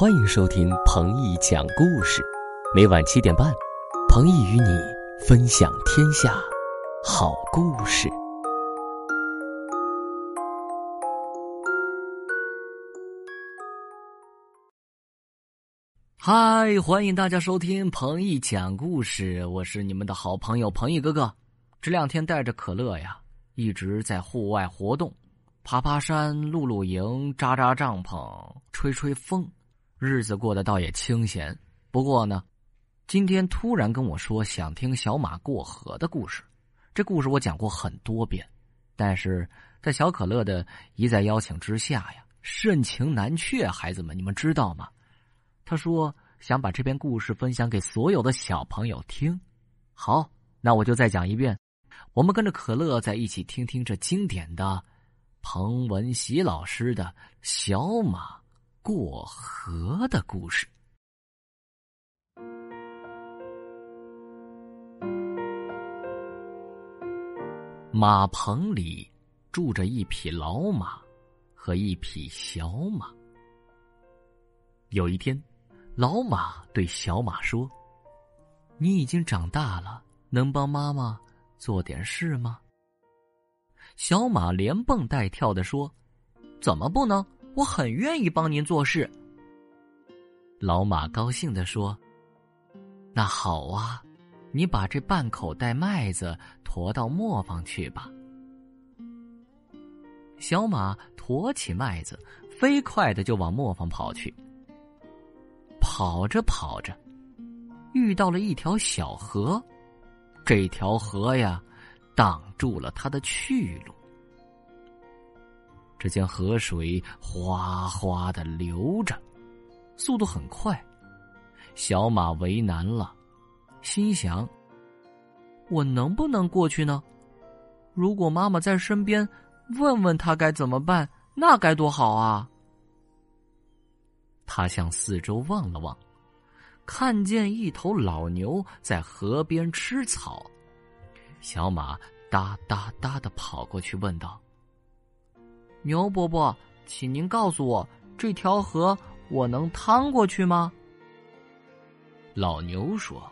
欢迎收听彭毅讲故事，每晚七点半，彭毅与你分享天下好故事。嗨，欢迎大家收听彭毅讲故事，我是你们的好朋友彭毅哥哥。这两天带着可乐呀，一直在户外活动，爬爬山、露露营、扎扎帐篷、吹吹风。日子过得倒也清闲，不过呢，今天突然跟我说想听小马过河的故事。这故事我讲过很多遍，但是在小可乐的一再邀请之下呀，盛情难却。孩子们，你们知道吗？他说想把这篇故事分享给所有的小朋友听。好，那我就再讲一遍，我们跟着可乐在一起听听这经典的彭文喜老师的小马。过河的故事。马棚里住着一匹老马和一匹小马。有一天，老马对小马说：“你已经长大了，能帮妈妈做点事吗？”小马连蹦带跳的说：“怎么不能？”我很愿意帮您做事。老马高兴的说：“那好啊，你把这半口袋麦子驮到磨坊去吧。”小马驮起麦子，飞快的就往磨坊跑去。跑着跑着，遇到了一条小河，这条河呀，挡住了他的去路。只见河水哗哗的流着，速度很快。小马为难了，心想：“我能不能过去呢？如果妈妈在身边，问问她该怎么办，那该多好啊！”他向四周望了望，看见一头老牛在河边吃草。小马哒哒哒的跑过去，问道。牛伯伯，请您告诉我，这条河我能趟过去吗？老牛说：“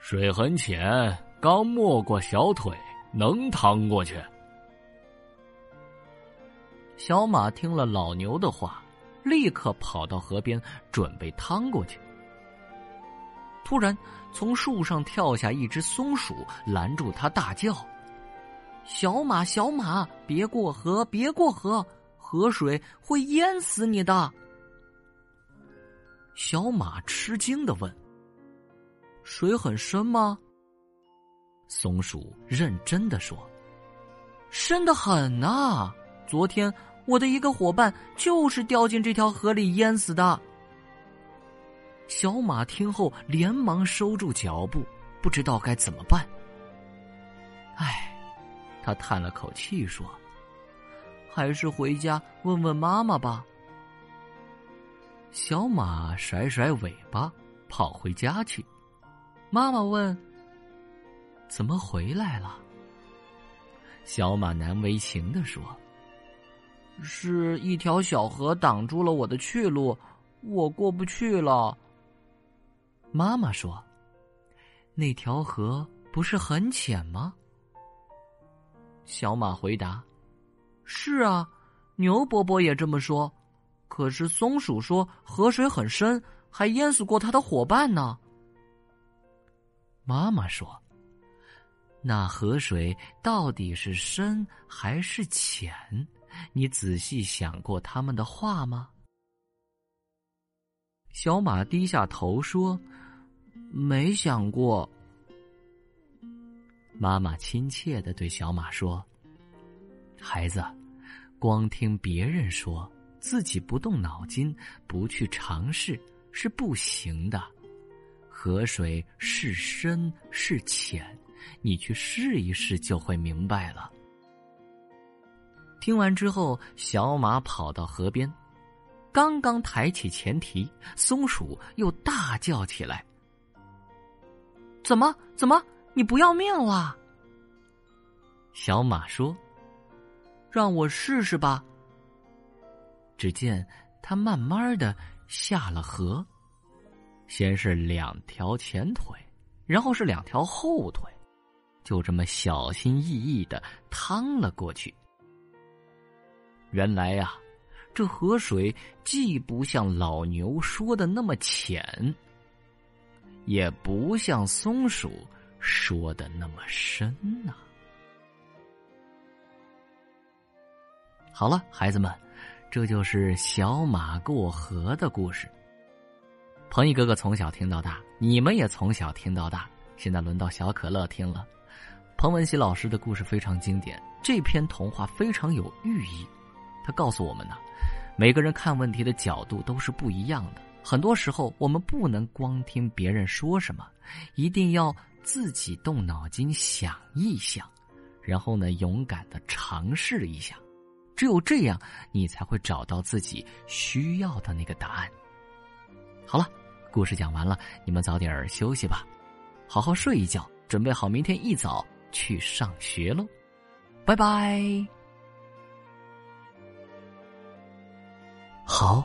水很浅，刚没过小腿，能趟过去。”小马听了老牛的话，立刻跑到河边，准备趟过去。突然，从树上跳下一只松鼠，拦住他，大叫。小马，小马，别过河，别过河，河水会淹死你的。小马吃惊的问：“水很深吗？”松鼠认真的说：“深的很呐！昨天我的一个伙伴就是掉进这条河里淹死的。”小马听后连忙收住脚步，不知道该怎么办。唉。他叹了口气说：“还是回家问问妈妈吧。”小马甩甩尾巴，跑回家去。妈妈问：“怎么回来了？”小马难为情的说：“是一条小河挡住了我的去路，我过不去了。”妈妈说：“那条河不是很浅吗？”小马回答：“是啊，牛伯伯也这么说。可是松鼠说河水很深，还淹死过它的伙伴呢。”妈妈说：“那河水到底是深还是浅？你仔细想过他们的话吗？”小马低下头说：“没想过。”妈妈亲切的对小马说：“孩子，光听别人说，自己不动脑筋，不去尝试是不行的。河水是深是浅，你去试一试就会明白了。”听完之后，小马跑到河边，刚刚抬起前蹄，松鼠又大叫起来：“怎么？怎么？”你不要命了？小马说：“让我试试吧。”只见他慢慢的下了河。先是两条前腿，然后是两条后腿，就这么小心翼翼的趟了过去。原来呀，这河水既不像老牛说的那么浅，也不像松鼠说的那么深呐。好了，孩子们，这就是小马过河的故事。鹏毅哥哥从小听到大，你们也从小听到大。现在轮到小可乐听了。彭文喜老师的故事非常经典，这篇童话非常有寓意。他告诉我们呢，每个人看问题的角度都是不一样的。很多时候，我们不能光听别人说什么，一定要自己动脑筋想一想，然后呢，勇敢的尝试一下。只有这样，你才会找到自己需要的那个答案。好了。故事讲完了，你们早点休息吧，好好睡一觉，准备好明天一早去上学喽，拜拜。好，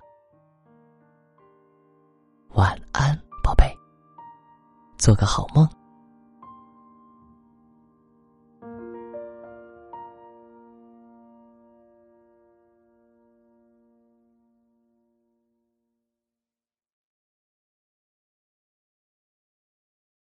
晚安，宝贝，做个好梦。